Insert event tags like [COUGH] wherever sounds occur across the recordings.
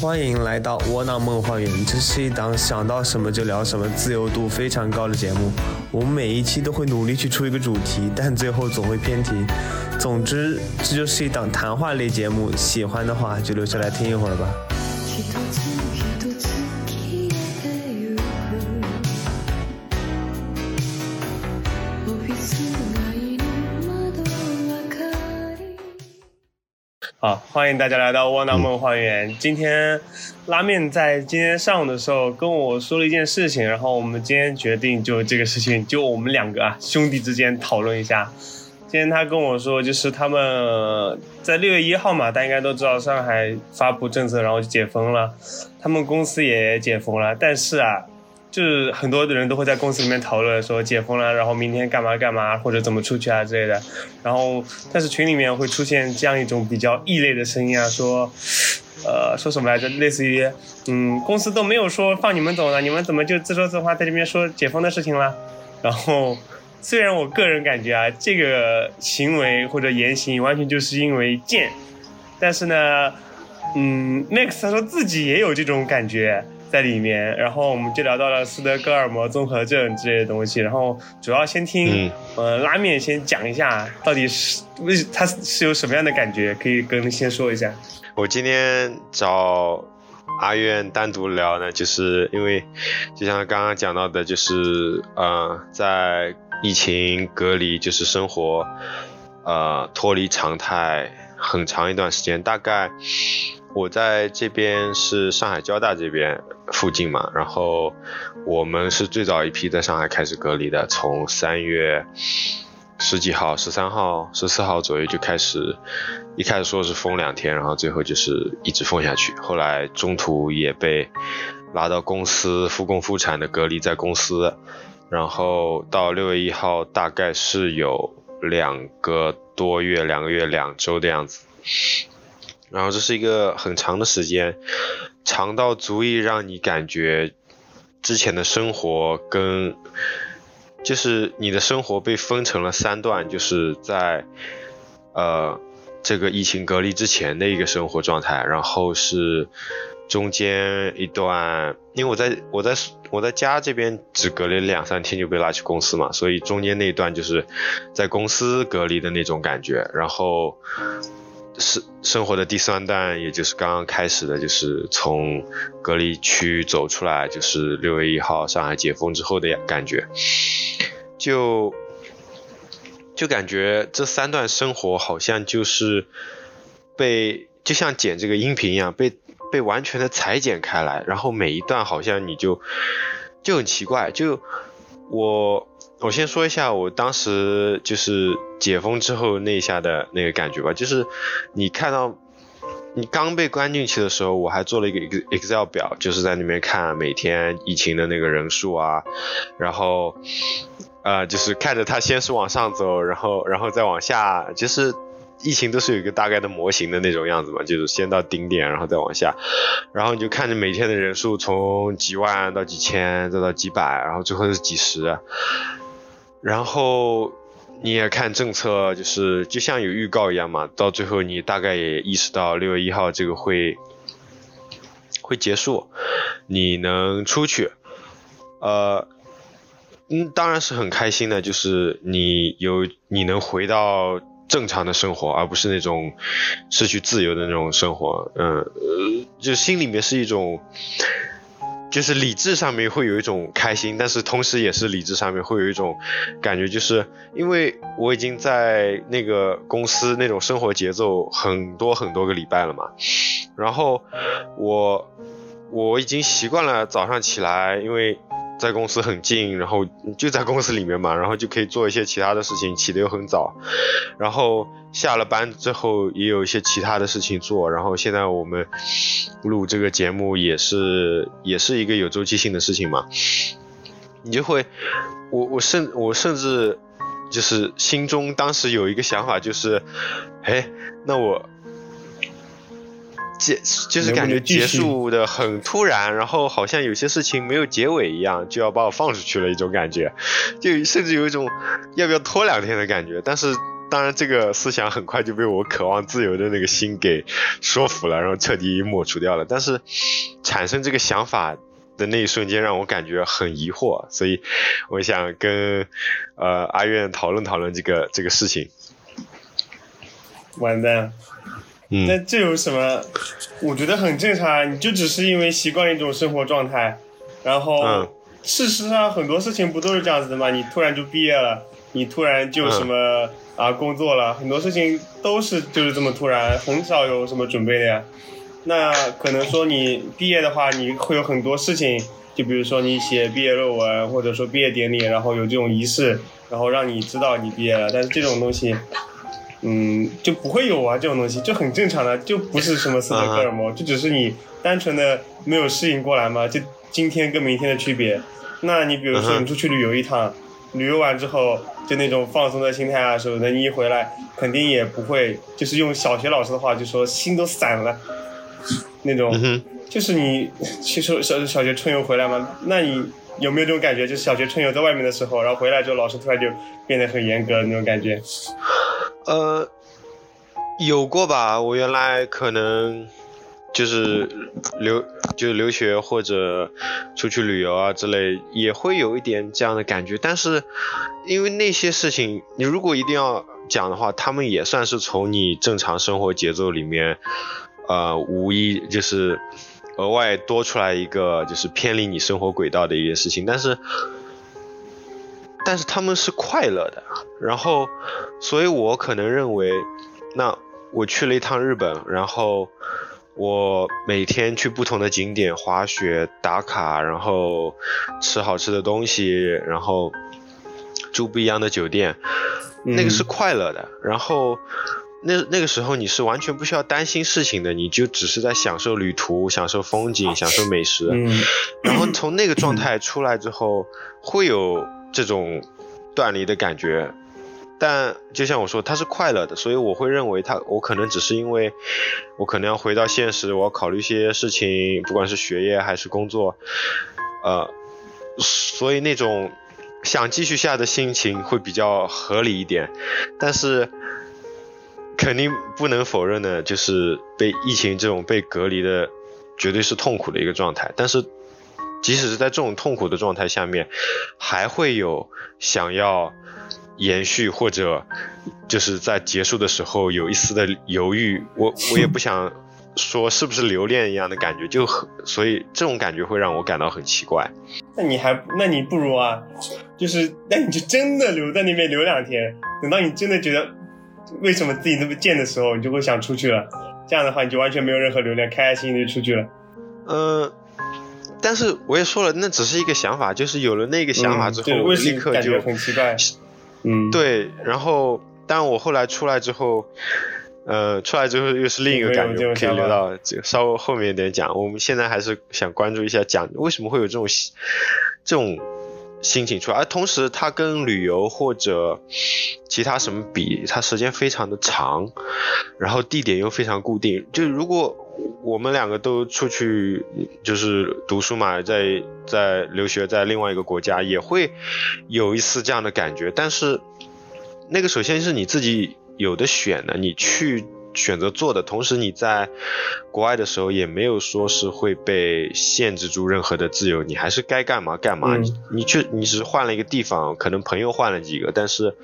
欢迎来到窝囊梦幻园，这是一档想到什么就聊什么、自由度非常高的节目。我们每一期都会努力去出一个主题，但最后总会偏题。总之，这就是一档谈话类节目。喜欢的话就留下来听一会儿吧。好，欢迎大家来到窝囊梦花园。今天拉面在今天上午的时候跟我说了一件事情，然后我们今天决定就这个事情，就我们两个啊兄弟之间讨论一下。今天他跟我说，就是他们在六月一号嘛，大家应该都知道上海发布政策，然后就解封了，他们公司也解封了，但是啊。就是很多的人都会在公司里面讨论说解封了，然后明天干嘛干嘛或者怎么出去啊之类的，然后但是群里面会出现这样一种比较异类的声音啊，说，呃，[LAUGHS] 说什么来着？类似于，嗯，公司都没有说放你们走呢，你们怎么就自说自话在这边说解封的事情了？然后，虽然我个人感觉啊，这个行为或者言行完全就是因为贱，但是呢，嗯，Max 他说自己也有这种感觉。在里面，然后我们就聊到了斯德哥尔摩综合症之类的东西，然后主要先听，呃，拉面先讲一下到底是为他是有什么样的感觉，可以跟先说一下。我今天找阿苑单独聊呢，就是因为就像刚刚讲到的，就是呃，在疫情隔离，就是生活呃脱离常态很长一段时间，大概。我在这边是上海交大这边附近嘛，然后我们是最早一批在上海开始隔离的，从三月十几号、十三号、十四号左右就开始，一开始说是封两天，然后最后就是一直封下去，后来中途也被拉到公司复工复产的隔离在公司，然后到六月一号大概是有两个多月、两个月、两周的样子。然后这是一个很长的时间，长到足以让你感觉之前的生活跟，就是你的生活被分成了三段，就是在呃这个疫情隔离之前的一个生活状态，然后是中间一段，因为我在我在我在家这边只隔离两三天就被拉去公司嘛，所以中间那一段就是在公司隔离的那种感觉，然后。生生活的第三段，也就是刚刚开始的，就是从隔离区走出来，就是六月一号上海解封之后的感觉，就就感觉这三段生活好像就是被就像剪这个音频一样，被被完全的裁剪开来，然后每一段好像你就就很奇怪，就我。我先说一下我当时就是解封之后那一下的那个感觉吧，就是你看到你刚被关进去的时候，我还做了一个 Excel 表，就是在那边看每天疫情的那个人数啊，然后呃就是看着它先是往上走，然后然后再往下，就是疫情都是有一个大概的模型的那种样子嘛，就是先到顶点，然后再往下，然后你就看着每天的人数从几万到几千，再到几百，然后最后是几十。然后你也看政策，就是就像有预告一样嘛，到最后你大概也意识到六月一号这个会会结束，你能出去，呃，嗯，当然是很开心的，就是你有你能回到正常的生活，而不是那种失去自由的那种生活，嗯，就心里面是一种。就是理智上面会有一种开心，但是同时也是理智上面会有一种感觉，就是因为我已经在那个公司那种生活节奏很多很多个礼拜了嘛，然后我我已经习惯了早上起来，因为。在公司很近，然后就在公司里面嘛，然后就可以做一些其他的事情，起得又很早，然后下了班之后也有一些其他的事情做，然后现在我们录这个节目也是也是一个有周期性的事情嘛，你就会，我我甚我甚至就是心中当时有一个想法就是，哎，那我。结就是感觉结束的很突然，然后好像有些事情没有结尾一样，就要把我放出去了一种感觉，就甚至有一种要不要拖两天的感觉。但是当然这个思想很快就被我渴望自由的那个心给说服了，然后彻底抹除掉了。但是产生这个想法的那一瞬间，让我感觉很疑惑，所以我想跟呃阿苑讨论讨论这个这个事情。完蛋，嗯，那这有什么？我觉得很正常啊，你就只是因为习惯一种生活状态，然后嗯事实上很多事情不都是这样子的吗？你突然就毕业了，你突然就什么、啊工作了，很多事情都是就是这么突然，很少有什么准备的呀。那可能说你毕业的话，你会有很多事情，就比如说你写毕业论文，或者说毕业典礼，然后有这种仪式，然后让你知道你毕业了。但是这种东西，嗯，就不会有啊，这种东西就很正常的，就不是什么斯德哥尔摩，就只是你单纯的没有适应过来嘛，就今天跟明天的区别。那你比如说你出去旅游一趟，旅游完之后就那种放松的心态啊什么的，你一回来肯定也不会，就是用小学老师的话就说心都散了，那种。嗯，就是你其实小小学春游回来嘛，那你有没有这种感觉？就是小学春游在外面的时候，然后回来之后老师突然就变得很严格的那种感觉。呃，有过吧？我原来可能就是留就是留学或者出去旅游啊之类，也会有一点这样的感觉。但是因为那些事情，你如果一定要讲的话，他们也算是从你正常生活节奏里面，呃，无一就是额外多出来一个就是偏离你生活轨道的一件事情。但是但是他们是快乐的，然后，所以我可能认为，那我去了一趟日本，然后我每天去不同的景点滑雪打卡，然后吃好吃的东西，然后住不一样的酒店，那个是嗯快乐的。然后那那个时候你是完全不需要担心事情的，你就只是在享受旅途、享受风景、享受美食。嗯然后从那个状态出来之后，会有这种断离的感觉。但就像我说，他是快乐的，所以我会认为他，我可能只是因为我可能要回到现实，我要考虑一些事情，不管是学业还是工作，呃，所以那种想继续下的心情会比较合理一点。但是肯定不能否认的，就是被疫情这种被隔离的，绝对是痛苦的一个状态。但是，即使是在这种痛苦的状态下面，还会有想要延续或者就是在结束的时候有一丝的犹豫。我 [LAUGHS] 我也不想说是不是留恋一样的感觉，就很所以这种感觉会让我感到很奇怪。那你还那你不如啊，就是那你就真的留在那边留两天，等到你真的觉得为什么自己那么贱的时候，你就会想出去了。这样的话，你就完全没有任何留恋，开开心心就出去了。嗯、但是我也说了，那只是一个想法，就是有了那个想法之后，嗯、对我为什立刻就么感觉很奇怪？嗯，，对，然后但我后来出来之后，呃，出来之后又是另一个感觉，可以留到这个稍微后面一点讲。我们现在还是想关注一下讲为什么会有这种这种心情出来，而同时它跟旅游或者其他什么比，它时间非常的长，然后地点又非常固定。就如果我们两个都出去就是读书嘛，在在留学，在另外一个国家，也会有一丝这样的感觉。但是那个首先是你自己有的选的，你去选择做的，同时你在国外的时候也没有说是会被限制住任何的自由，你还是该干嘛干嘛。嗯你你去你只是换了一个地方，可能朋友换了几个，但是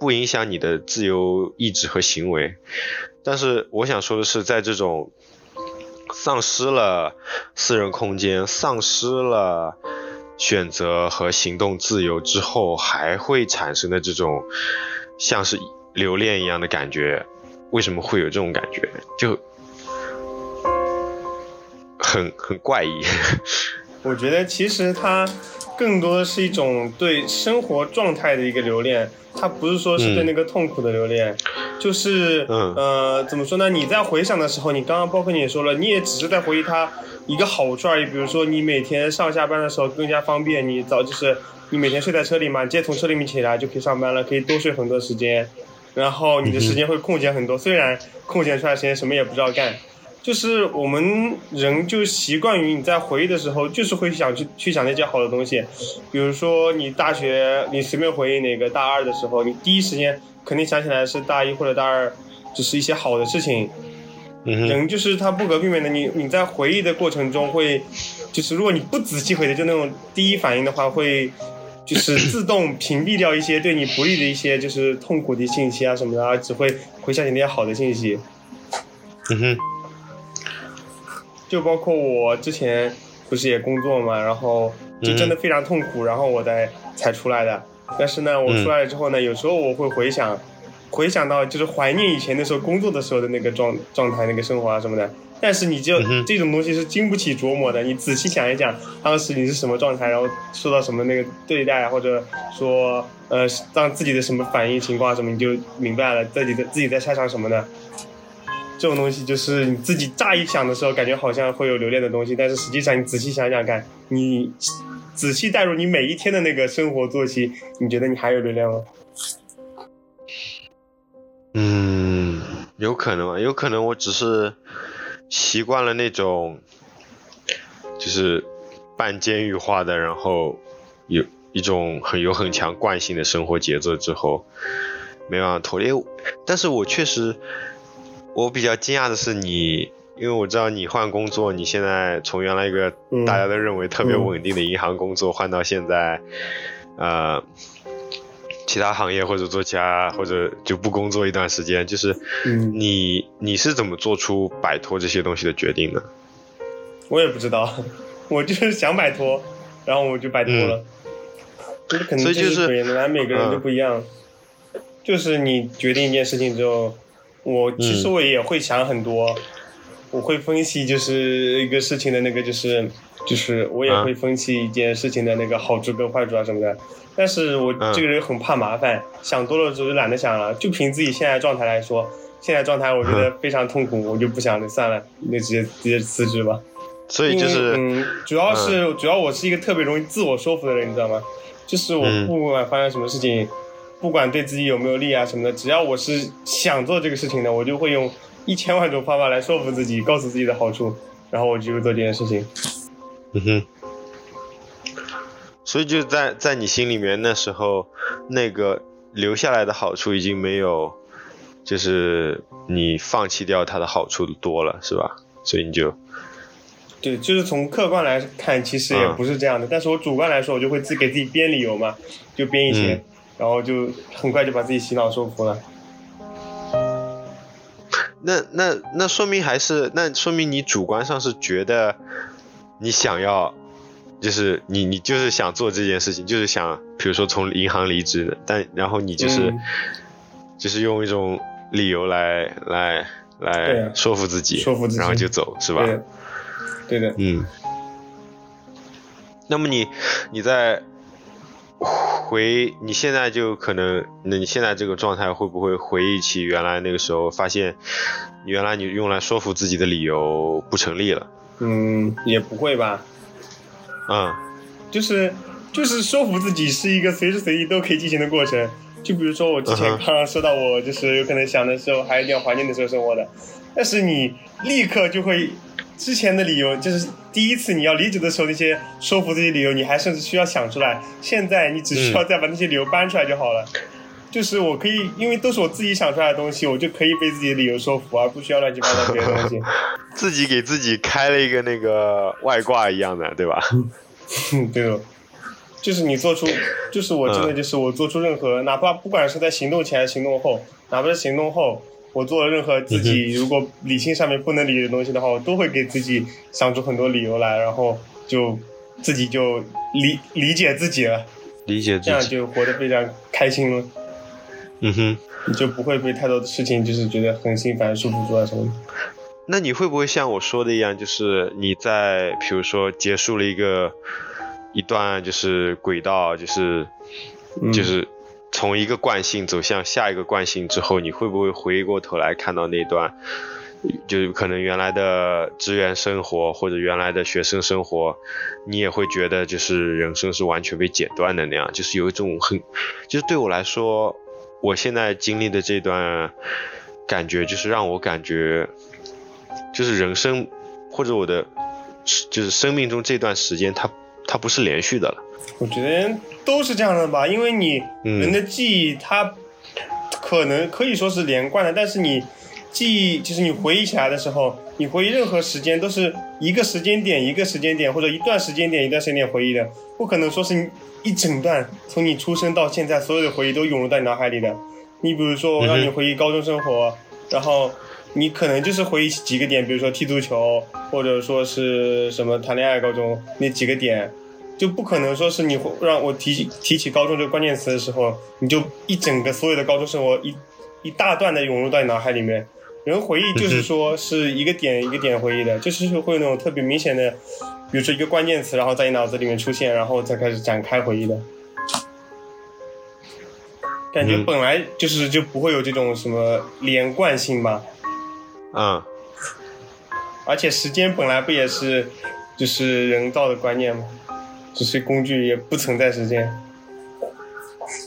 不影响你的自由意志和行为。但是我想说的是，在这种丧失了私人空间、丧失了选择和行动自由之后，还会产生的这种像是留恋一样的感觉，为什么会有这种感觉？就很很怪异。[LAUGHS] 我觉得其实他更多的是一种对生活状态的一个留恋，它不是说是对嗯那个痛苦的留恋，就是、嗯呃怎么说呢？你在回想的时候，你刚刚包括你也说了，你也只是在回忆它一个好处而已。比如说你每天上下班的时候更加方便，你早就是你每天睡在车里嘛，你直接从车里面起来就可以上班了，可以多睡很多时间，然后你的时间会空闲很多。虽然空闲出来时间什么也不知道干。就是我们人就习惯于你在回忆的时候，就是会想去去想那些好的东西，比如说你大学你随便回忆哪个大二的时候，你第一时间肯定想起来是大一或者大二，就是一些好的事情。嗯人就是他不可避免的，你你在回忆的过程中会，就是如果你不仔细回忆，就那种第一反应的话，会就是自动屏蔽掉一些对你不利的一些就是痛苦的信息啊什么的，而只会回想起那些好的信息。嗯哼，就包括我之前不是也工作嘛，然后就真的非常痛苦，然后我才才出来的。但是呢，我出来了之后呢，有时候我会回想，回想到就是怀念以前那时候工作的时候的那个状状态、那个生活啊什么的。但是你就、嗯这种东西是经不起琢磨的，你仔细想一想，当时你是什么状态，然后受到什么那个对待啊，或者说呃让自己的什么反应情况啊什么，你就明白了自己的自己在擅长什么呢？这种东西就是你自己乍一想的时候，感觉好像会有留恋的东西，但是实际上你仔细想想看，你仔细带入你每一天的那个生活作息，你觉得你还有留恋吗？嗯，有可能啊，有可能我只是习惯了那种，就是半监狱化的，然后有一种很有很强惯性的生活节奏之后，没办法脱离。但是我确实，我比较惊讶的是你，因为我知道你换工作，你现在从原来一个嗯大家都认为特别稳定的银行工作换到现在，呃。其他行业或者做其他或者就不工作一段时间，就是嗯你你是怎么做出摆脱这些东西的决定的？我也不知道，我就是想摆脱，然后我就摆脱了。所以就是本来每个人都不一样。就是你决定一件事情之后，我其实嗯我也会想很多，我会分析就是一个事情的那个就是就是我也啊会分析一件事情的那个好处跟坏处啊什么的。但是我嗯这个人很怕麻烦，想多了之后就懒得想了。就凭自己现在状态来说，现在状态我觉得非常痛苦，我就不想了，算了，那直接直接辞职吧。所以就是嗯，主要是、主要我是一个特别容易自我说服的人，你知道吗？就是我嗯不管发生什么事情，不管对自己有没有利啊什么的，只要我是想做这个事情的，我就会用一千万种方法来说服自己，告诉自己的好处，然后我就会做这件事情。嗯哼，所以就在在你心里面那时候，那个留下来的好处已经没有，就是你放弃掉它的好处多了，是吧？所以你就对，就是从客观来看，其实也嗯不是这样的。但是我主观来说，我就会自己给自己编理由嘛，就编一些，嗯然后就很快就把自己洗脑说服了。那那那说明还是那说明你主观上是觉得你想要，就是你你就是想做这件事情，就是想比如说从银行离职的，但然后你就是、嗯就是用一种理由来来来啊说服自己，说服自己然后就走是吧？对，对的。嗯。那么你你在回你现在就可能，那你现在这个状态会不会回忆起原来那个时候，发现原来你用来说服自己的理由不成立了？嗯，也不会吧。嗯就是就是说服自己是一个随时随地都可以进行的过程。就比如说我之前刚刚说到我就是有可能想的时候还有点怀念的时候生活的，但是你立刻就会之前的理由就是第一次你要离职的时候那些说服自己理由，你还甚至需要想出来，现在你只需要再把那些理由搬出来就好了。[LAUGHS] 就是我可以，因为都是我自己想出来的东西，我就可以被自己的理由说服，而不需要乱七八糟别的东西。[LAUGHS] 自己给自己开了一个那个外挂一样的，对吧？嗯，[LAUGHS] 对哦，就是你做出，就是我真的嗯就是我做出任何，哪怕不管是在行动前还是行动后，哪怕是行动后，我做了任何自己如果理性上面不能理解的东西的话，我都会给自己想出很多理由来，然后就自己就理理解自己了，理解自己这样。就活得非常开心了，嗯哼。你就不会被太多的事情就是觉得很心烦、束缚住啊什么的。那你会不会像我说的一样，就是你在比如说结束了一个一段就是轨道，就是、嗯就是从一个惯性走向下一个惯性之后，你会不会回过头来看到那段，就是可能原来的职员生活或者原来的学生生活，你也会觉得就是人生是完全被剪断的那样，就是有一种很，就是对我来说，我现在经历的这段感觉，就是让我感觉。就是人生或者我的就是生命中这段时间，它它不是连续的了。我觉得都是这样的吧，因为你嗯人的记忆它可能可以说是连贯的，但是你记忆就是你回忆起来的时候，你回忆任何时间都是一个时间点一个时间点或者一段时间点一段时间点回忆的，不可能说是一整段从你出生到现在所有的回忆都涌入到你脑海里的。你比如说我让你回忆高中生活，然后你可能就是回忆几个点，比如说踢足球或者说是什么谈恋爱高中那几个点。就不可能说是你让我提起提起高中这个关键词的时候，你就一整个所有的高中生活一一大段的涌入到你脑海里面。人回忆就是说是一个点一个点回忆的，就是会有那种特别明显的，比如说一个关键词，然后在你脑子里面出现，然后再开始展开回忆的。感觉本来就是就不会有这种什么连贯性吧。嗯。而且时间本来不也是就是人造的观念吗？这些工具也不存在时间。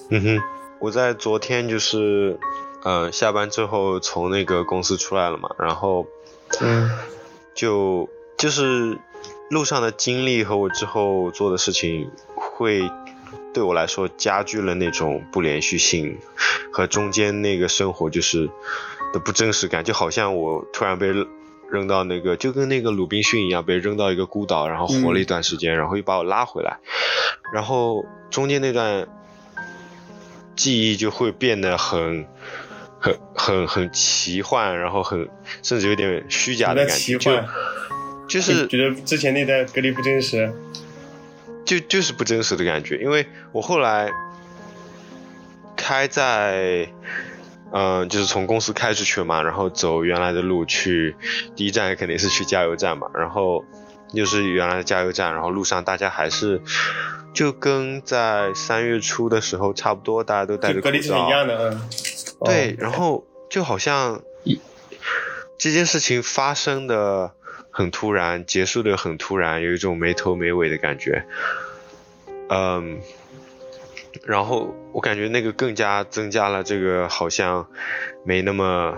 嗯哼，我在昨天就是，呃，下班之后从那个公司出来了嘛，然后，嗯，就就是路上的经历和我之后做的事情，会对我来说加剧了那种不连续性和中间那个生活就是的不真实感，就好像我突然被。扔到那个就跟那个鲁滨逊一样，被扔到一个孤岛，然后活了一段时间，然后又把我拉回来，然后中间那段记忆就会变得很、很、很、很奇幻，然后很甚至有点虚假的感觉，就就是觉得之前那段隔离不真实，就就是不真实的感觉，因为我后来开在。嗯，就是从公司开出去嘛，然后走原来的路去，第一站肯定是去加油站嘛，然后又是原来的加油站，然后路上大家还是就跟在三月初的时候差不多，大家都戴着口罩，一样的，嗯，对，然后就好像这件事情发生的很突然，结束的很突然，有一种没头没尾的感觉，嗯。然后我感觉那个更加增加了这个好像没那么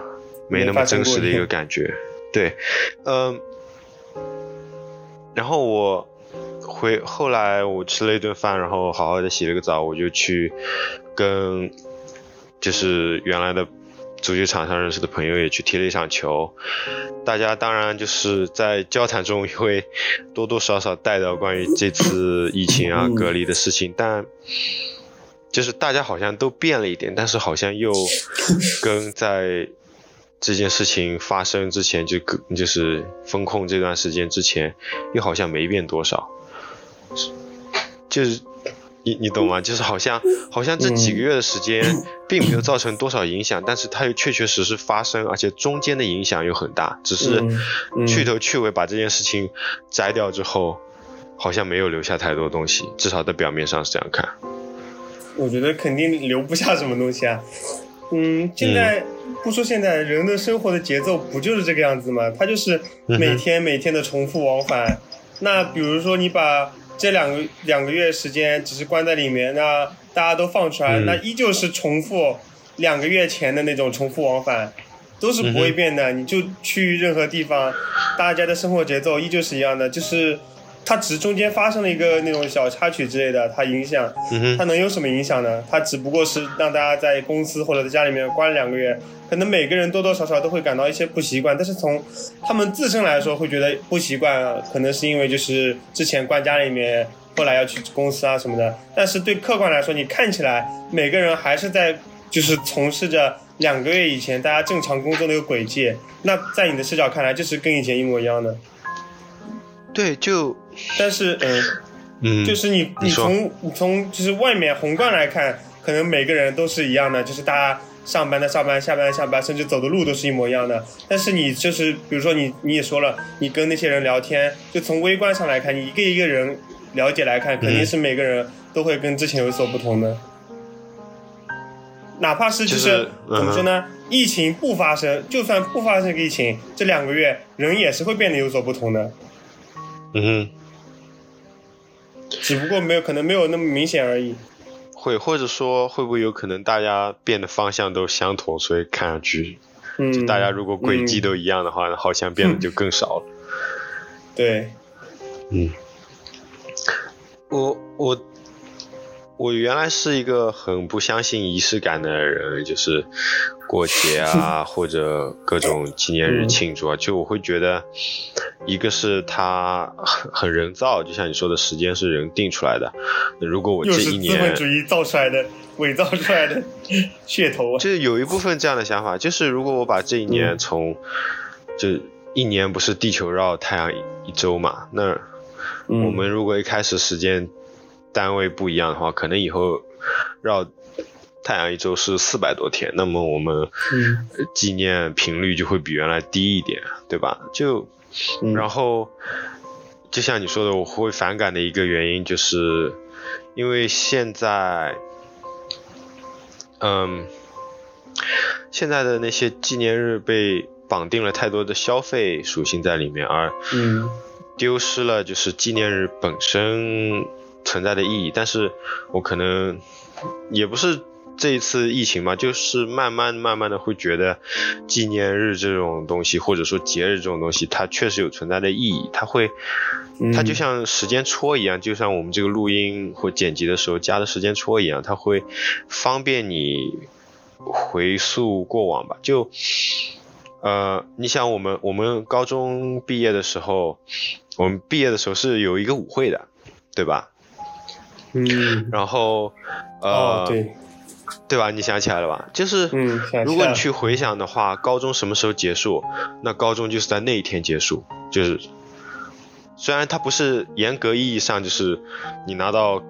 没那么真实的一个感觉，对，嗯，然后我回后来我吃了一顿饭，然后好好的洗了个澡，我就去跟就是原来的足球场上认识的朋友也去踢了一场球，大家当然就是在交谈中也会多多少少带到关于这次疫情啊隔离的事情，但。就是大家好像都变了一点，但是好像又 [LAUGHS] 跟在这件事情发生之前，就就是风控这段时间之前，又好像没变多少。就是你你懂吗？就是好像好像这几个月的时间并没有造成多少影响，但是它又确确实实发生，而且中间的影响又很大。只是去头去尾把这件事情摘掉之后，好像没有留下太多东西，至少在表面上是这样看。我觉得肯定留不下什么东西啊，嗯，现在不说现在人的生活的节奏不就是这个样子吗？他就是每天每天的重复往返。那比如说你把这两个两个月时间只是关在里面，那大家都放出来，那依旧是重复两个月前的那种重复往返，都是不会变的。你就去任何地方，大家的生活节奏依旧是一样的，就是。它只是中间发生了一个那种小插曲之类的，它影响，它能有什么影响呢？它只不过是让大家在公司或者在家里面关两个月，可能每个人多多少少都会感到一些不习惯。但是从他们自身来说，会觉得不习惯，可能是因为就是之前关家里面，后来要去公司啊什么的。但是对客观来说，你看起来每个人还是在就是从事着两个月以前大家正常工作的一个轨迹。那在你的视角看来，就是跟以前一模一样的。对，就。但是，嗯，嗯，就是你，你从你从就是外面宏观来看，可能每个人都是一样的，就是大家上班的上班，下班的下班，甚至走的路都是一模一样的。但是你就是，比如说你你也说了，你跟那些人聊天，就从微观上来看，你一个一个人了解来看，肯定是每个人都会跟之前有所不同的。哪怕是就是怎么说呢？疫情不发生，就算不发生个疫情，这两个月人也是会变得有所不同的。嗯哼。只不过没有可能没有那么明显而已，会或者说会不会有可能大家变的方向都相同，所以看上去，嗯，大家如果轨迹都一样的话，好像变得就更少了。对，嗯，我我我原来是一个很不相信仪式感的人，就是过节啊 [LAUGHS] 或者各种纪念日庆祝啊，就我会觉得，一个是它很很人造，就像你说的时间是人定出来的。如果我这一年资本主义造出来的、伪造出来的 [LAUGHS] 噱头啊，就是有一部分这样的想法，就是如果我把这一年从就一年不是地球绕太阳一周嘛，那。我们如果一开始时间单位不一样的话，可能以后绕太阳一周是四百多天，那么我们纪念频率就会比原来低一点，对吧？就然后就像你说的，我会反感的一个原因就是，因为现在，嗯，现在的那些纪念日被绑定了太多的消费属性在里面，而嗯。丢失了就是纪念日本身存在的意义，但是我可能也不是这一次疫情嘛，就是慢慢慢慢的会觉得纪念日这种东西，或者说节日这种东西，它确实有存在的意义，它会，它就像时间戳一样，就像我们这个录音或剪辑的时候加的时间戳一样，它会方便你回溯过往吧，就。呃，你想我们我们高中毕业的时候，我们毕业的时候是有一个舞会的，对吧？嗯。然后，呃，对，对吧？你想起来了吧？就是，嗯，如果你去回想的话，高中什么时候结束？那高中就是在那一天结束，就是，虽然它不是严格意义上就是你拿到。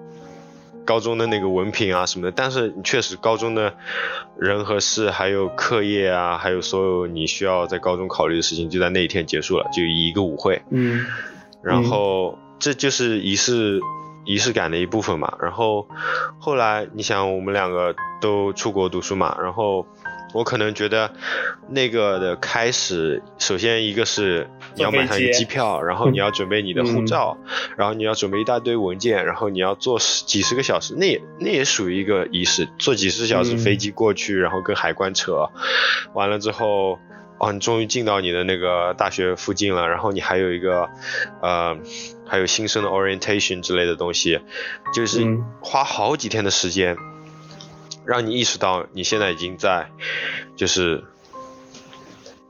高中的那个文凭啊什么的，但是确实高中的人和事，还有课业啊，还有所有你需要在高中考虑的事情，就在那一天结束了，就一个舞会。嗯，然后这就是仪式仪式感的一部分嘛。然后后来你想，我们两个都出国读书嘛，然后。我可能觉得那个的开始，首先一个是你要买上一个机票，然后你要准备你的护照，然后你要准备一大堆文件，然后你要坐十几十个小时，那也那也属于一个仪式，坐几十小时飞机过去，然后跟海关扯，完了之后，哦，你终于进到你的那个大学附近了，然后你还有一个，呃，还有新生的 orientation 之类的东西，就是花好几天的时间。让你意识到你现在已经在，就是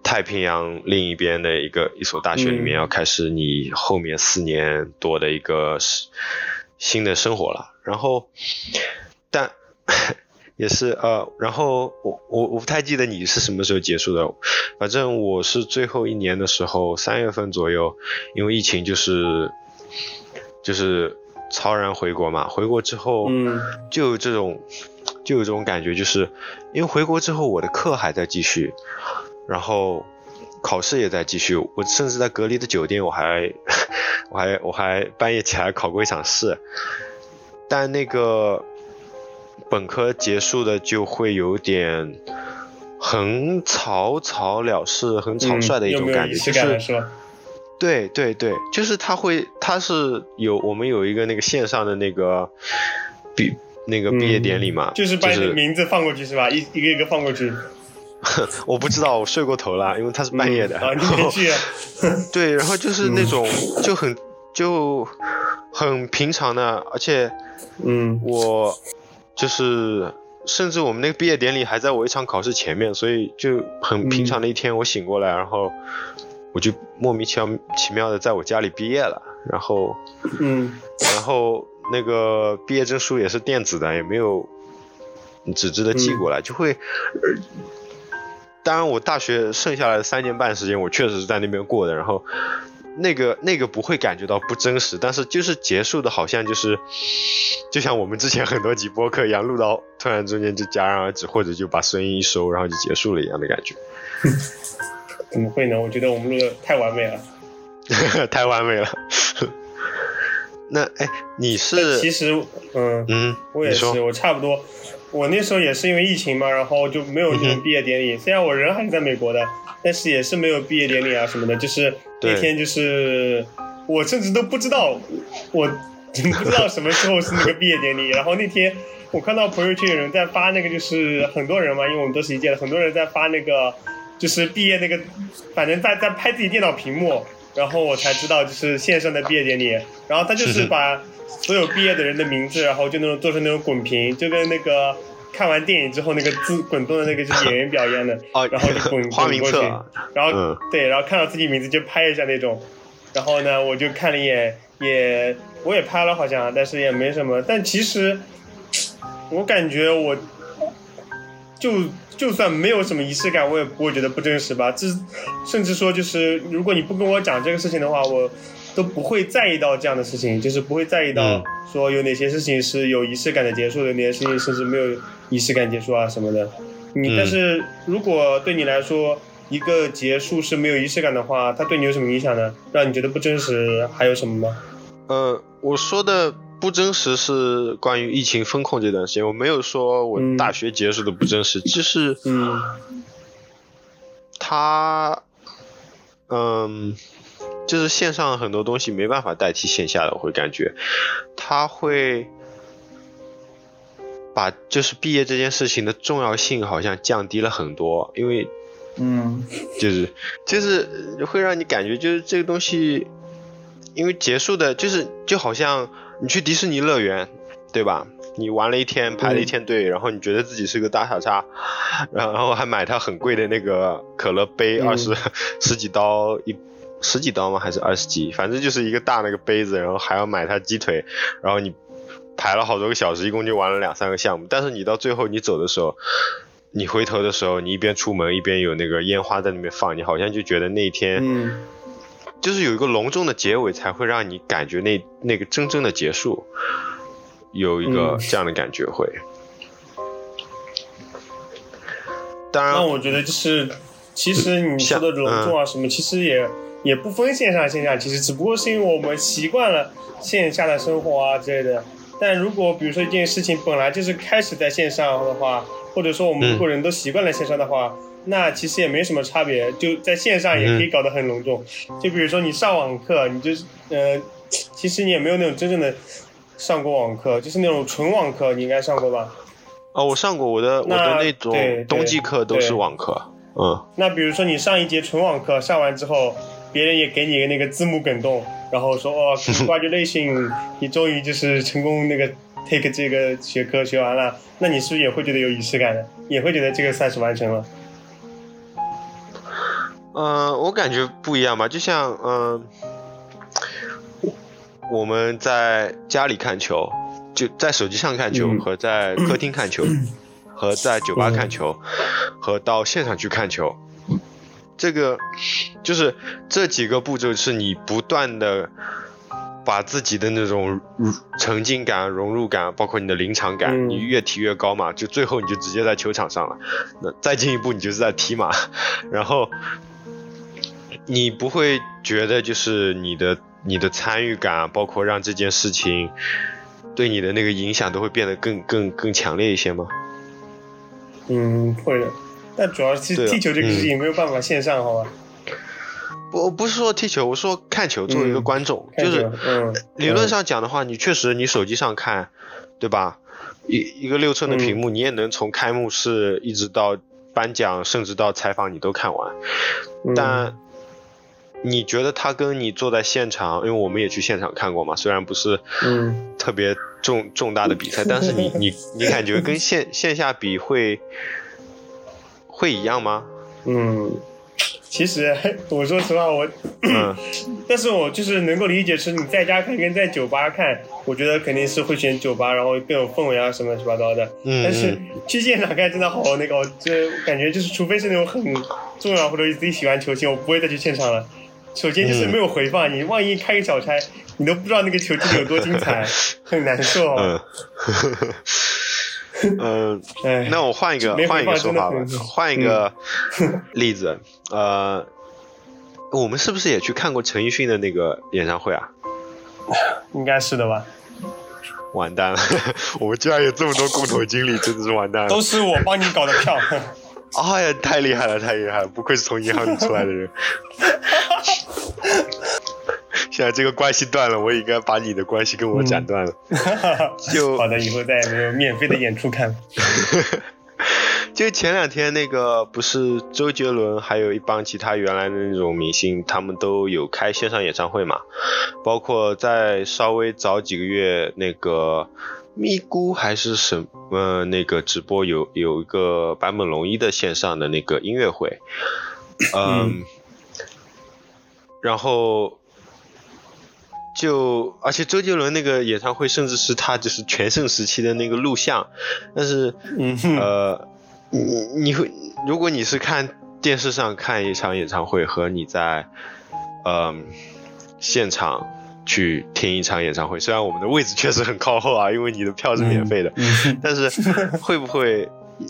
太平洋另一边的一个一所大学里面，要开始你后面四年多的一个新的生活了。然后，但也是呃，然后我我我不太记得你是什么时候结束的，反正我是最后一年的时候，三月份左右，因为疫情就是就是超然回国嘛，回国之后就有这种。就有这种感觉，就是因为回国之后，我的课还在继续，然后考试也在继续。我甚至在隔离的酒店，我还我还我还半夜起来考过一场试。但那个本科结束的就会有点很草草了事、很草率的一种感觉，就是对对对，就是他会，他是有我们有一个那个线上的那个毕。那个毕业典礼嘛，就是把你的名字放过去是吧？一一个一个放过去。[LAUGHS] 我不知道，我睡过头了，因为他是半夜的。啊，你没去。[LAUGHS] 对，然后就是那种就很就很平常的，而且，嗯，我就是甚至我们那个毕业典礼还在我一场考试前面，所以就很平常的一天，我醒过来，然后我就莫名其妙奇妙的在我家里毕业了，然后，嗯，然后。那个毕业证书也是电子的，也没有纸质的寄过来，就会。当然，我大学剩下来的三年半时间，我确实是在那边过的。然后，那个那个不会感觉到不真实，但是就是结束的，好像就是，就像我们之前很多集播客一样，录到突然中间就戛然而止，或者就把声音一收，然后就结束了一样的感觉。[LAUGHS] 怎么会呢？我觉得我们录的太完美了。[LAUGHS] 太完美了。那哎，你是？其实，嗯嗯，我也是，我差不多。我那时候也是因为疫情嘛，然后就没有那种毕业典礼。虽然我人还是在美国的，但是也是没有毕业典礼啊什么的。就是那天，就是我甚至都不知道，我 [LAUGHS] 不知道什么时候是那个毕业典礼。然后那天我看到朋友圈有人在发那个，就是很多人嘛，因为我们都是一届的，很多人在发那个，就是毕业那个，反正在在拍自己电脑屏幕。然后我才知道就是线上的毕业典礼，然后他就是把所有毕业的人的名字，然后就那种做成那种滚屏，就跟那个看完电影之后那个字滚动的那个就是演员表一样的，[LAUGHS] 然后就滚 [LAUGHS] 滚过去，然后对，然后看到自己名字就拍一下那种，然后呢我就看了一眼，也我也拍了好像，但是也没什么，但其实我感觉我就。就算没有什么仪式感，我也不会觉得不真实吧。这甚至说，就是如果你不跟我讲这个事情的话，我都不会在意到这样的事情，就是不会在意到说有哪些事情是有仪式感的结束的，哪些事情甚至没有仪式感结束啊什么的。你但是如果对你来说一个结束是没有仪式感的话，它对你有什么影响呢？让你觉得不真实？还有什么吗？呃，我说的。不真实是关于疫情风控这段时间，我没有说我大学结束的不真实，就是，嗯，他，嗯，就是线上很多东西没办法代替线下的，我会感觉，他会把就是毕业这件事情的重要性好像降低了很多，因为，嗯，就是就是会让你感觉就是这个东西，因为结束的就是就好像。你去迪士尼乐园，对吧？你玩了一天，排了一天队，然后你觉得自己是个大傻叉，然后还买它很贵的那个可乐杯，二十 [LAUGHS] 十几刀一十几刀吗？还是二十几？反正就是一个大那个杯子，然后还要买它鸡腿，然后你排了好多个小时，一共就玩了两三个项目。但是你到最后你走的时候，你回头的时候，你一边出门一边有那个烟花在那边放，你好像就觉得那一天。就是有一个隆重的结尾，才会让你感觉那那个真正的结束，有一个这样的感觉会。当然，那我觉得就是，其实你说的隆重啊什么，其实也也不分线上线下，其实只不过是因为我们习惯了线下的生活啊之类的。但如果比如说一件事情本来就是开始在线上的话，或者说我们如果人都习惯了线上的话。那其实也没什么差别，就在线上也可以搞得很隆重。就比如说你上网课，你就是呃，其实你也没有那种真正的上过网课，就是那种纯网课，你应该上过吧？哦，我上过，我的我的那种冬季课都是网课。嗯。那比如说你上一节纯网课上完之后，别人也给你那个字幕梗动，然后说哦，congratulation，你终于就是成功那个 take 这个学科学完了，那你是不是也会觉得有仪式感的？也会觉得这个赛事完成了？嗯，我感觉不一样吧，就像嗯，我们在家里看球，就在手机上看球，和在客厅看球，和在酒吧看球，和到现场去看球，这个就是这几个步骤是你不断的把自己的那种沉浸感、融入感，包括你的临场感，你越提越高嘛，就最后你就直接在球场上了。那再进一步，你就是在踢嘛，[LAUGHS] 然后。你不会觉得就是你的你的参与感，包括让这件事情对你的那个影响都会变得更更更强烈一些吗？嗯，会的。但主要是踢球这个事情没有办法线上，好吧？我不是说踢球，我说看球。作为一个观众，就是理论上讲的话，你确实你手机上看，对吧？一一个六寸的屏幕，你也能从开幕式一直到颁奖，甚至到采访，你都看完。但你觉得他跟你坐在现场，因为我们也去现场看过嘛，虽然不是特别重重大的比赛，但是你你你感觉跟线线下比会会一样吗？嗯，其实 [LAUGHS] 我说实话，我，[COUGHS] 但是我就是能够理解，是你在家看跟在酒吧看，我觉得肯定是会选酒吧，然后更有氛围啊什么乱七八糟的。嗯，但是去现场看真的好那个，这感觉就是，除非是那种很重要或者自己喜欢球星，我不会再去现场了。首先就是没有回放，你万一开个小差，你都不知道那个球技有多精彩，[LAUGHS] 很难受。嗯，[LAUGHS] 那我换一个换一个说法吧，换一个例子，呃，我们是不是也去看过陈奕迅的那个演唱会啊？[LAUGHS] 应该是的吧。完蛋了，[LAUGHS] 我们居然有这么多共同经历，真的是完蛋了。都是我帮你搞的票。哎呀，太厉害了，太厉害了！不愧是从银行里出来的人。现在这个关系断了，我也应该把你的关系跟我斩断了。就 [LAUGHS] 好的，以后再也没有免费的演出看。[LAUGHS] 就前两天那个不是周杰伦，还有一帮其他原来的那种明星，他们都有开线上演唱会嘛，包括在稍微早几个月那个咪咕还是什么那个直播有有一个坂本龙一的线上的那个音乐会，嗯，然后。就而且周杰伦那个演唱会，甚至是他就是全盛时期的那个录像，但是呃，你你会如果你是看电视上看一场演唱会，和你在嗯现场去听一场演唱会，虽然我们的位置确实很靠后啊，因为你的票是免费的，[LAUGHS] 但是会不会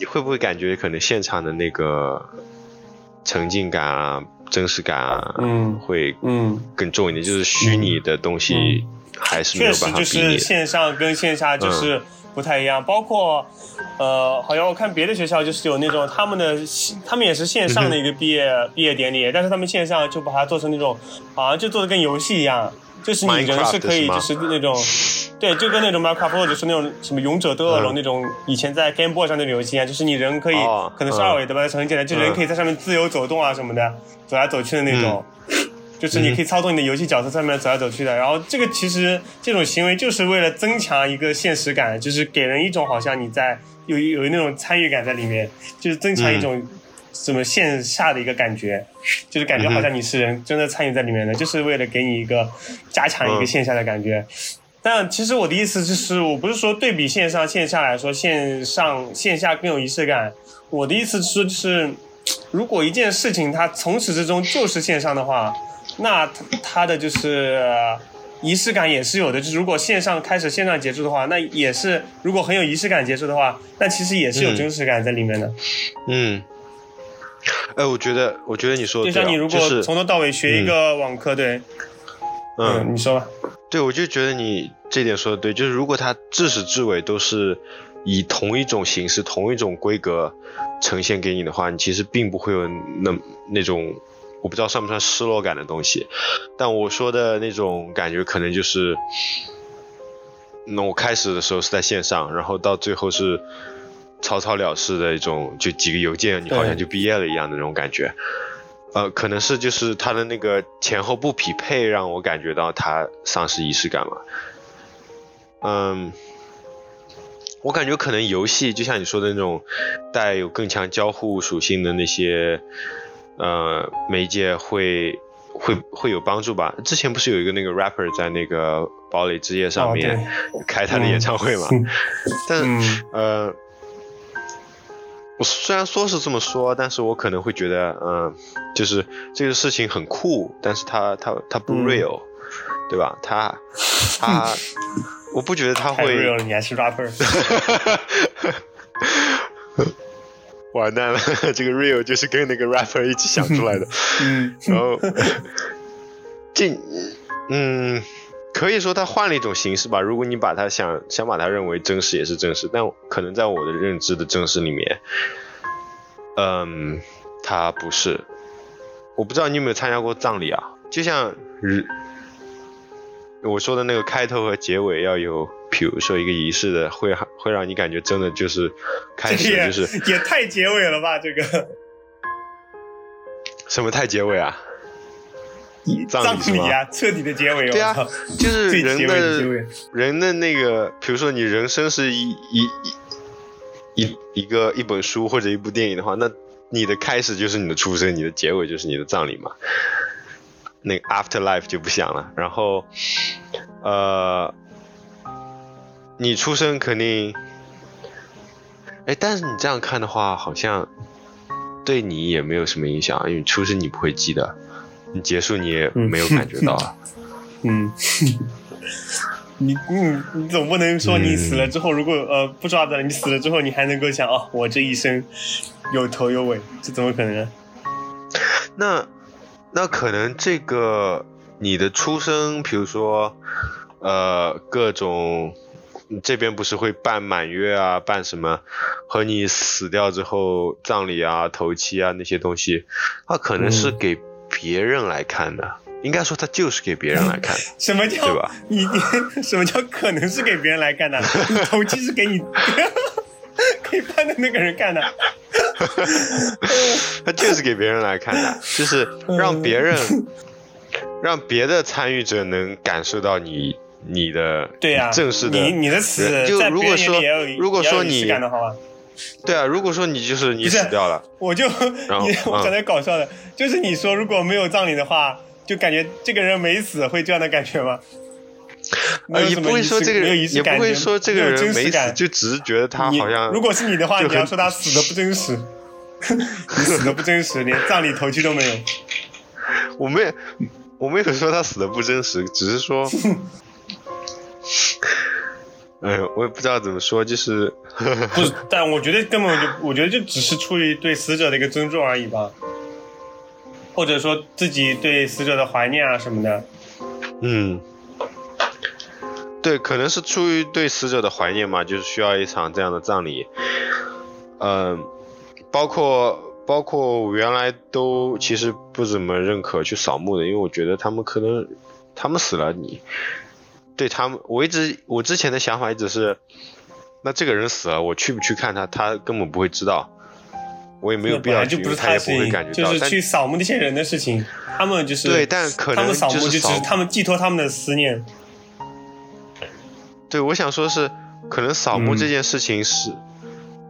会不会感觉可能现场的那个沉浸感啊？真实感啊，嗯，会嗯。更重一点，就是虚拟的东西还是没有办法比确实就是线上跟线下就是不太一样，包括呃，好像我看别的学校就是有那种他们的他们也是线上的一个毕业毕业典礼，但是他们线上就把它做成那种好像就做的跟游戏一样，就是你人是可以就是那种。对，就跟那种 Minecraft 或者是那种什么勇者斗恶龙那种以前在 Game Boy 上那种游戏一样，就是你人可以可能是二维的吧，很简单，就人可以在上面自由走动啊什么的，走来走去的那种，就是你可以操纵你的游戏角色上面走来走去的。然后这个其实这种行为就是为了增强一个现实感，就是给人一种好像你在有有那种参与感在里面，就是增强一种什么线下的一个感觉，就是感觉好像你是人真的参与在里面的，就是为了给你一个加强一个线下的感觉。但其实我的意思就是，我不是说对比线上线下来说，线上线下更有仪式感。我的意思是，就是如果一件事情它从始至终就是线上的话，那它它的就是仪式感也是有的。就是如果线上开始，线上结束的话，那也是如果很有仪式感结束的话，那其实也是有真实感在里面的。嗯。哎，我觉得，我觉得你说就像你如果从头到尾学一个网课，对，嗯，你说吧。对，我就觉得你这点说的对，就是如果它自始至尾都是以同一种形式、同一种规格呈现给你的话，你其实并不会有那那种我不知道算不算失落感的东西。但我说的那种感觉，可能就是，那我开始的时候是在线上，然后到最后是草草了事的一种，就几个邮件，你好像就毕业了一样的那种感觉。呃，可能是就是它的那个前后不匹配，让我感觉到它丧失仪式感嘛。嗯，我感觉可能游戏就像你说的那种带有更强交互属性的那些呃媒介会会会有帮助吧。之前不是有一个那个 rapper 在那个堡垒之夜上面 [LAUGHS] 开他的演唱会嘛？但呃。我虽然说是这么说，但是我可能会觉得，嗯，就是这个事情很酷，但是他他他不 real，对吧？他他，[LAUGHS] 我不觉得他会。real 你还是 rapper。[LAUGHS] 完蛋了，[LAUGHS] 这个 real 就是跟那个 rapper 一起想出来的。[LAUGHS] 嗯。然后，[LAUGHS] 这，嗯。可以说他换了一种形式吧。如果你把他想想把他认为真实也是真实，但可能在我的认知的真实里面，嗯，他不是。我不知道你有没有参加过葬礼啊？就像我说的那个开头和结尾要有，比如说一个仪式的，会会让你感觉真的就是开始就是也太结尾了吧？这个什么太结尾啊？葬礼啊，彻底的结尾。对啊，就是人的，人的那个，比如说你人生是一一一一一个一本书或者一部电影的话，那你的开始就是你的出生，你的结尾就是你的葬礼嘛。那个 after life 就不想了。然后，呃，你出生肯定，哎，但是你这样看的话，好像对你也没有什么影响，因为出生你不会记得。你结束你也没有感觉到，[LAUGHS] 嗯，[LAUGHS] 你你你总不能说你死了之后，如果呃不抓的，你死了之后你还能够想哦，我这一生有头有尾，这怎么可能？那那可能这个你的出生，比如说呃各种这边不是会办满月啊，办什么和你死掉之后葬礼啊、头七啊那些东西，它可能是给。别人来看的，应该说他就是给别人来看。[LAUGHS] 什么叫对吧？你你 [LAUGHS] 什么叫可能是给别人来看的？头七是给你 [LAUGHS] 可以办的那个人看的。他就是给别人来看的，就是让别人，让别的参与者能感受到你你的对呀、正式的你你的死就在如果说如果说你？对啊，如果说你就是你死掉了，[LAUGHS] 我就你我嗯讲点搞笑的，就是你说如果没有葬礼的话，就感觉这个人没死，会这样的感觉吗？没呃，也有什么仪不会说这个式没有仪人，也不式感觉会说这个人没死，就只是觉得他好像如果是你的话，你要说他死的不真实，[LAUGHS] 你死的不真实，连葬礼头绪都没有。[LAUGHS] 我没有，我没有说他死的不真实，只是说，[LAUGHS] 哎呦，我也不知道怎么说，就是，[LAUGHS] 不是，但我觉得根本就，我觉得就只是出于对死者的一个尊重而已吧，或者说自己对死者的怀念啊什么的。嗯，对，可能是出于对死者的怀念嘛，就是需要一场这样的葬礼。嗯、包括包括我原来都其实不怎么认可去扫墓的，因为我觉得他们可能他们死了你，对他们，我一直我之前的想法一直是，那这个人死了，我去不去看他，他根本不会知道，我也没有必要去，就不是他也不会感觉到。就是去扫墓那些人的事情，他们就是对，但可能他们扫墓就是只是他们寄托他们的思念。对，我想说是，可能扫墓嗯这件事情是、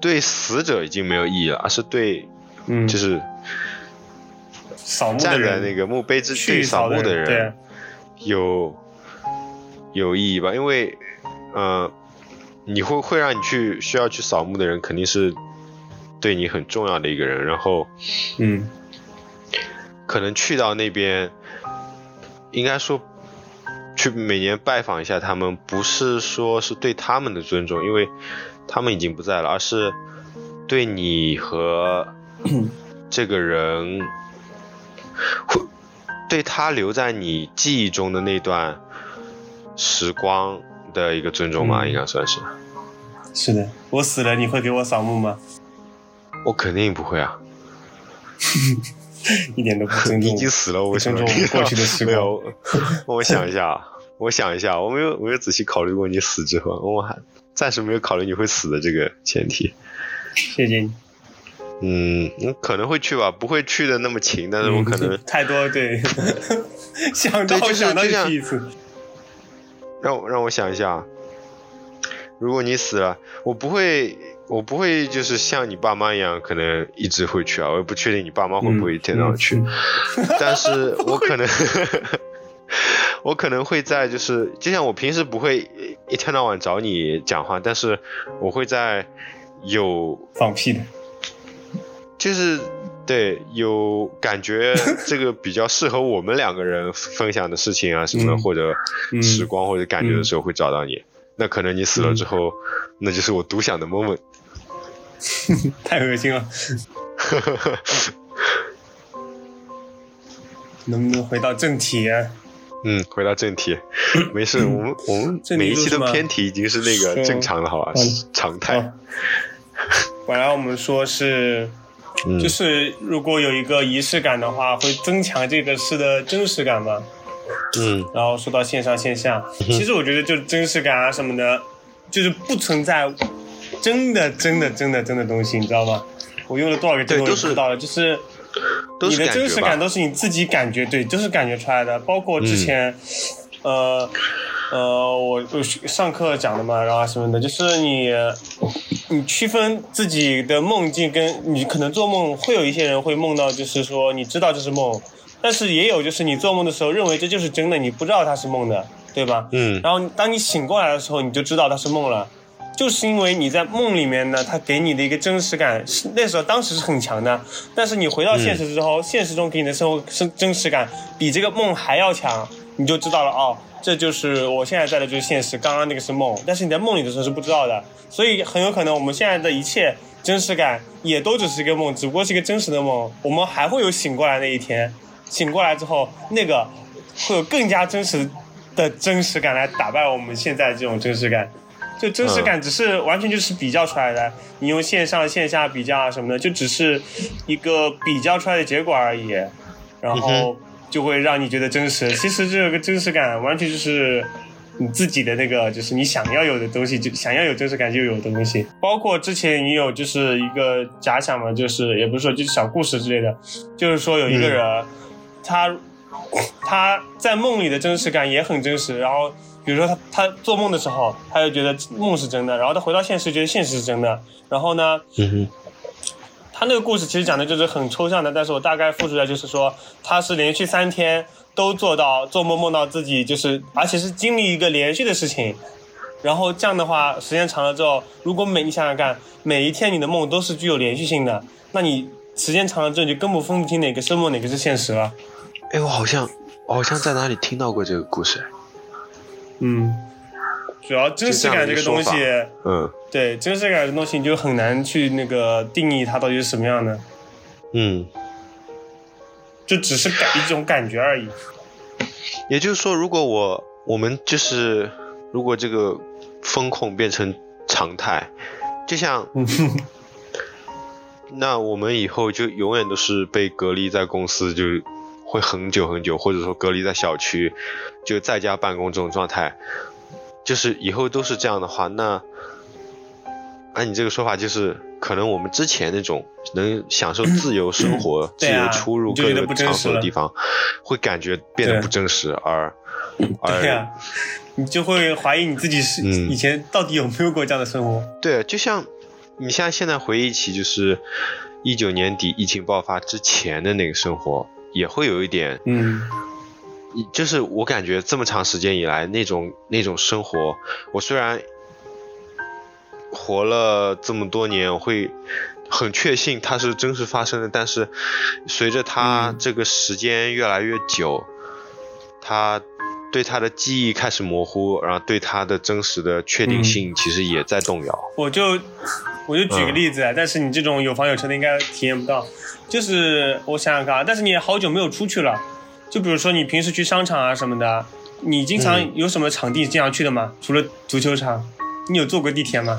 对死者已经没有意义了，而是对嗯，就是扫墓的站在那个墓碑之去对扫墓的人有有意义吧？因为，呃，你会会让你去需要去扫墓的人，肯定是对你很重要的一个人，然后嗯可能去到那边，应该说去每年拜访一下他们，不是说是对他们的尊重，因为他们已经不在了，而是对你和 [CLEARS THROAT] 这个人会对他留在你记忆中的那段时光的一个尊重吧，嗯应该算是。是的，我死了你会给我扫墓吗？我肯定不会啊！[LAUGHS] 一点都不尊重你已经死了，我尊重过去的时 [LAUGHS] 没。有，我想一下啊，我想一下，我没有没有仔细考虑过你死之后，我还暂时没有考虑你会死的这个前提。谢谢你，嗯，我可能会去吧，不会去的那么勤，但是我可能嗯太多对，[LAUGHS] 想到就想到去一次。让我让我想一下，如果你死了，我不会，我不会就是像你爸妈一样，可能一直会去啊，我也不确定你爸妈会不会一天到晚去，嗯但是 [LAUGHS] 我可能，我可能会在就是，就像我平时不会一天到晚找你讲话，但是我会在有放屁的，就是对有感觉这个比较适合我们两个人分享的事情啊什么的，嗯或者嗯时光或者感觉的时候会找到你。那可能你死了之后，那就是我独享的 moment。[LAUGHS] 太恶心了。能不能回到正题啊？嗯，回到正题，[LAUGHS] 没事，我们我们每一期的偏题已经是那个正常的，好吧嗯，常态哦。[LAUGHS] 本来我们说是，嗯，就是如果有一个仪式感的话，会增强这个事的真实感嘛。嗯然后说到线上线下，其实我觉得就是真实感啊什么的，就是不存在真的真的真的真的东西，你知道吗？我用了多少个真的我都知道了，就是你的真实感。都是你自己感觉，对，都是感觉出来的。包括之前，呃呃，我我上课讲的嘛，然后什么的，就是你你区分自己的梦境跟你可能做梦，会有一些人会梦到，就是说你知道这是梦，但是也有就是你做梦的时候认为这就是真的，你不知道它是梦的，对吧？嗯。然后当你醒过来的时候，你就知道它是梦了，就是因为你在梦里面呢，它给你的一个真实感是那时候当时是很强的，但是你回到现实之后，现实中给你的生活是真实感比这个梦还要强，你就知道了哦，这就是我现在在的就是现实，刚刚那个是梦，但是你在梦里的时候是不知道的，所以很有可能我们现在的一切真实感也都只是一个梦，只不过是一个真实的梦，我们还会有醒过来那一天，醒过来之后那个会有更加真实的真实感来打败我们现在这种真实感。就真实感只是完全就是比较出来的，你用线上线下比较啊什么的，就只是一个比较出来的结果而已，然后就会让你觉得真实。其实这个真实感完全就是你自己的那个就是你想要有的东西，就想要有真实感就有的东西。包括之前你有就是一个假想嘛，就是也不是说就是小故事之类的，就是说有一个人，他他在梦里的真实感也很真实，然后比如说他他做梦的时候，他就觉得梦是真的，然后他回到现实觉得现实是真的，然后呢，嗯哼，他那个故事其实讲的就是很抽象的，但是我大概复述一下，就是说他是连续三天都做到做梦梦到自己就是，而且是经历一个连续的事情，然后这样的话时间长了之后，如果每你想想看，每一天你的梦都是具有连续性的，那你时间长了之后，你就根本分不清哪个是梦，哪个是现实了。哎，我好像我好像在哪里听到过这个故事。嗯，主要真实感这个东西嗯。对真实感这东西，你就很难去那个定义它到底是什么样的，嗯，就只是感一种感觉而已。也就是说，如果我我们就是如果这个风控变成常态，就像嗯。那我们以后就永远都是被隔离在公司，就会很久很久，或者说隔离在小区，就在家办公这种状态，就是以后都是这样的话，那按你这个说法，就是可能我们之前那种能享受自由生活、自由出入各个场所的地方，会感觉变得不真实，而 [LAUGHS] 对而呀、你就会怀疑你自己是、嗯。以前到底有没有过这样的生活。对，就像你像现在回忆起，就是一九年底疫情爆发之前的那个生活，也会有一点，嗯就是我感觉这么长时间以来那种那种生活，我虽然活了这么多年，我会很确信它是真实发生的，但是随着它嗯这个时间越来越久，它对它的记忆开始模糊，然后对它的真实的确定性其实也在动摇。我就我就举个嗯例子啊，但是你这种有房有车的应该体验不到。就是我想想看啊，但是你也好久没有出去了，就比如说你平时去商场啊什么的，你经常嗯有什么场地经常去的吗？除了足球场，你有坐过地铁吗？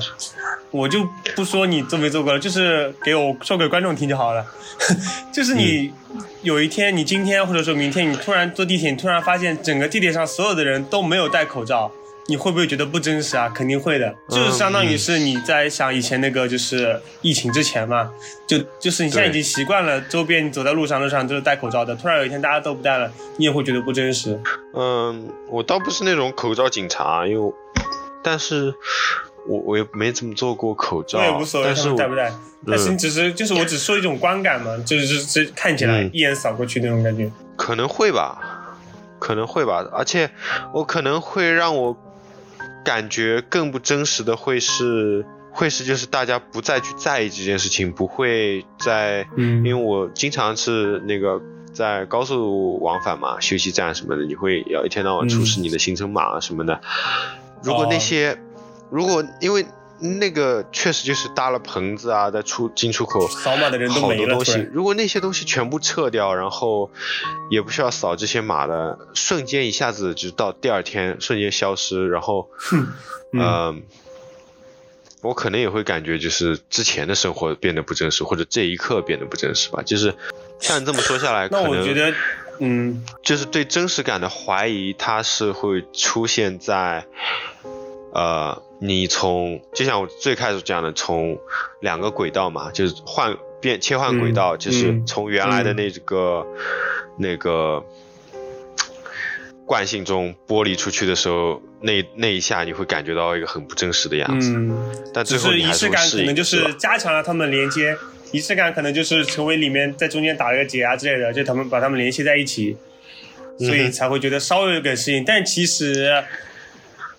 我就不说你坐没坐过了，就是给我说给观众听就好了。[LAUGHS] 就是你有一天，你今天或者说明天，你突然坐地铁，你突然发现整个地铁上所有的人都没有戴口罩，你会不会觉得不真实啊？肯定会的，就是相当于是你在想以前那个就是疫情之前嘛，就就是你现在已经习惯了，周边你走在路上路上都是戴口罩的，突然有一天大家都不戴了，你也会觉得不真实。嗯，我倒不是那种口罩警察，因为我，但是我我也没怎么做过口罩，我也无所谓但是们戴不戴，但是你只是就是我只说一种观感嘛，就是就是看起来嗯。一眼扫过去那种感觉。可能会吧，可能会吧，而且我可能会让我感觉更不真实的会是。会是就是大家不再去在意这件事情，不会再，嗯因为我经常是那个在高速往返嘛，休息站什么的，你会要一天到晚出示你的行程码什么的。如果那些，如果因为那个确实就是搭了棚子啊，在出进出口扫码的人都好没了，多东西，如果那些东西全部撤掉，然后也不需要扫这些码的，瞬间一下子就到第二天瞬间消失，然后，嗯呃，我可能也会感觉就是之前的生活变得不真实，或者这一刻变得不真实吧。就是像你这么说下来，那可能我觉得，嗯就是对真实感的怀疑，它是会出现在，呃，你从就像我最开始讲的，从两个轨道嘛，就是换变切换轨道，嗯就是嗯从原来的那个、那个惯性中剥离出去的时候，那那一下你会感觉到一个很不真实的样子，嗯，但只最后你还是仪式感可能就是加强了他们连接，仪式感可能就是成为里面在中间打了个结啊之类的，就他们把他们联系在一起，所以才会觉得稍微有点适应，但其实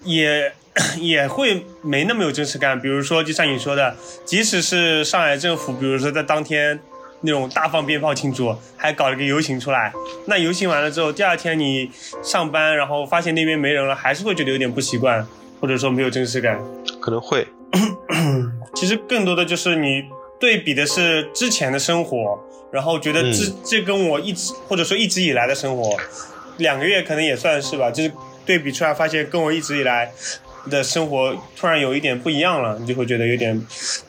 也也会没那么有真实感。比如说，就像你说的，即使是上海政府，比如说在当天那种大放鞭炮庆祝，还搞了个游行出来，那游行完了之后，第二天你上班，然后发现那边没人了，还是会觉得有点不习惯，或者说没有真实感。可能会，[CLEARS THROAT] 其实更多的就是你对比的是之前的生活，然后觉得这、嗯这跟我一直或者说一直以来的生活，两个月可能也算是吧，就是对比出来发现跟我一直以来的生活突然有一点不一样了，你就会觉得有点，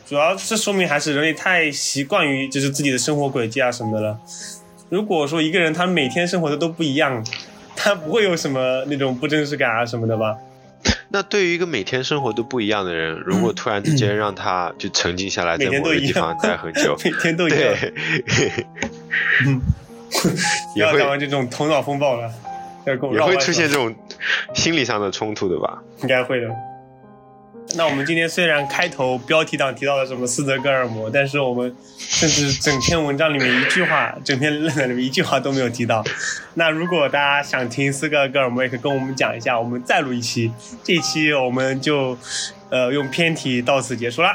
主要这说明还是人类太习惯于就是自己的生活轨迹啊什么的了。如果说一个人他每天生活的都不一样，他不会有什么那种不真实感啊什么的吧？那对于一个每天生活都不一样的人，如果突然之间让他就沉静下来，在某个地方待很久，[LAUGHS] 每天都一样，对，嗯，[LAUGHS] [LAUGHS] 也会。要这种头脑风暴了，也会出现这种心理上的冲突的吧？应该会的。那我们今天虽然开头标题党提到了什么斯德哥尔摩，但是我们甚至整篇文章里面一句话，整篇论坛里面一句话都没有提到。那如果大家想听斯德哥尔摩，也可以跟我们讲一下，我们再录一期。这一期我们就呃用偏题到此结束了。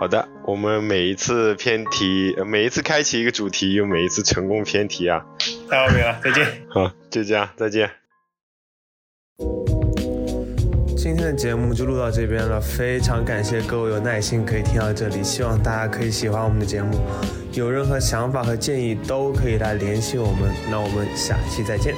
好的，我们每一次偏题，每一次开启一个主题，又每一次成功偏题啊！太完美了，再见。好，就这样，再见。今天的节目就录到这边了，非常感谢各位有耐心可以听到这里，希望大家可以喜欢我们的节目，有任何想法和建议都可以来联系我们，那我们下期再见。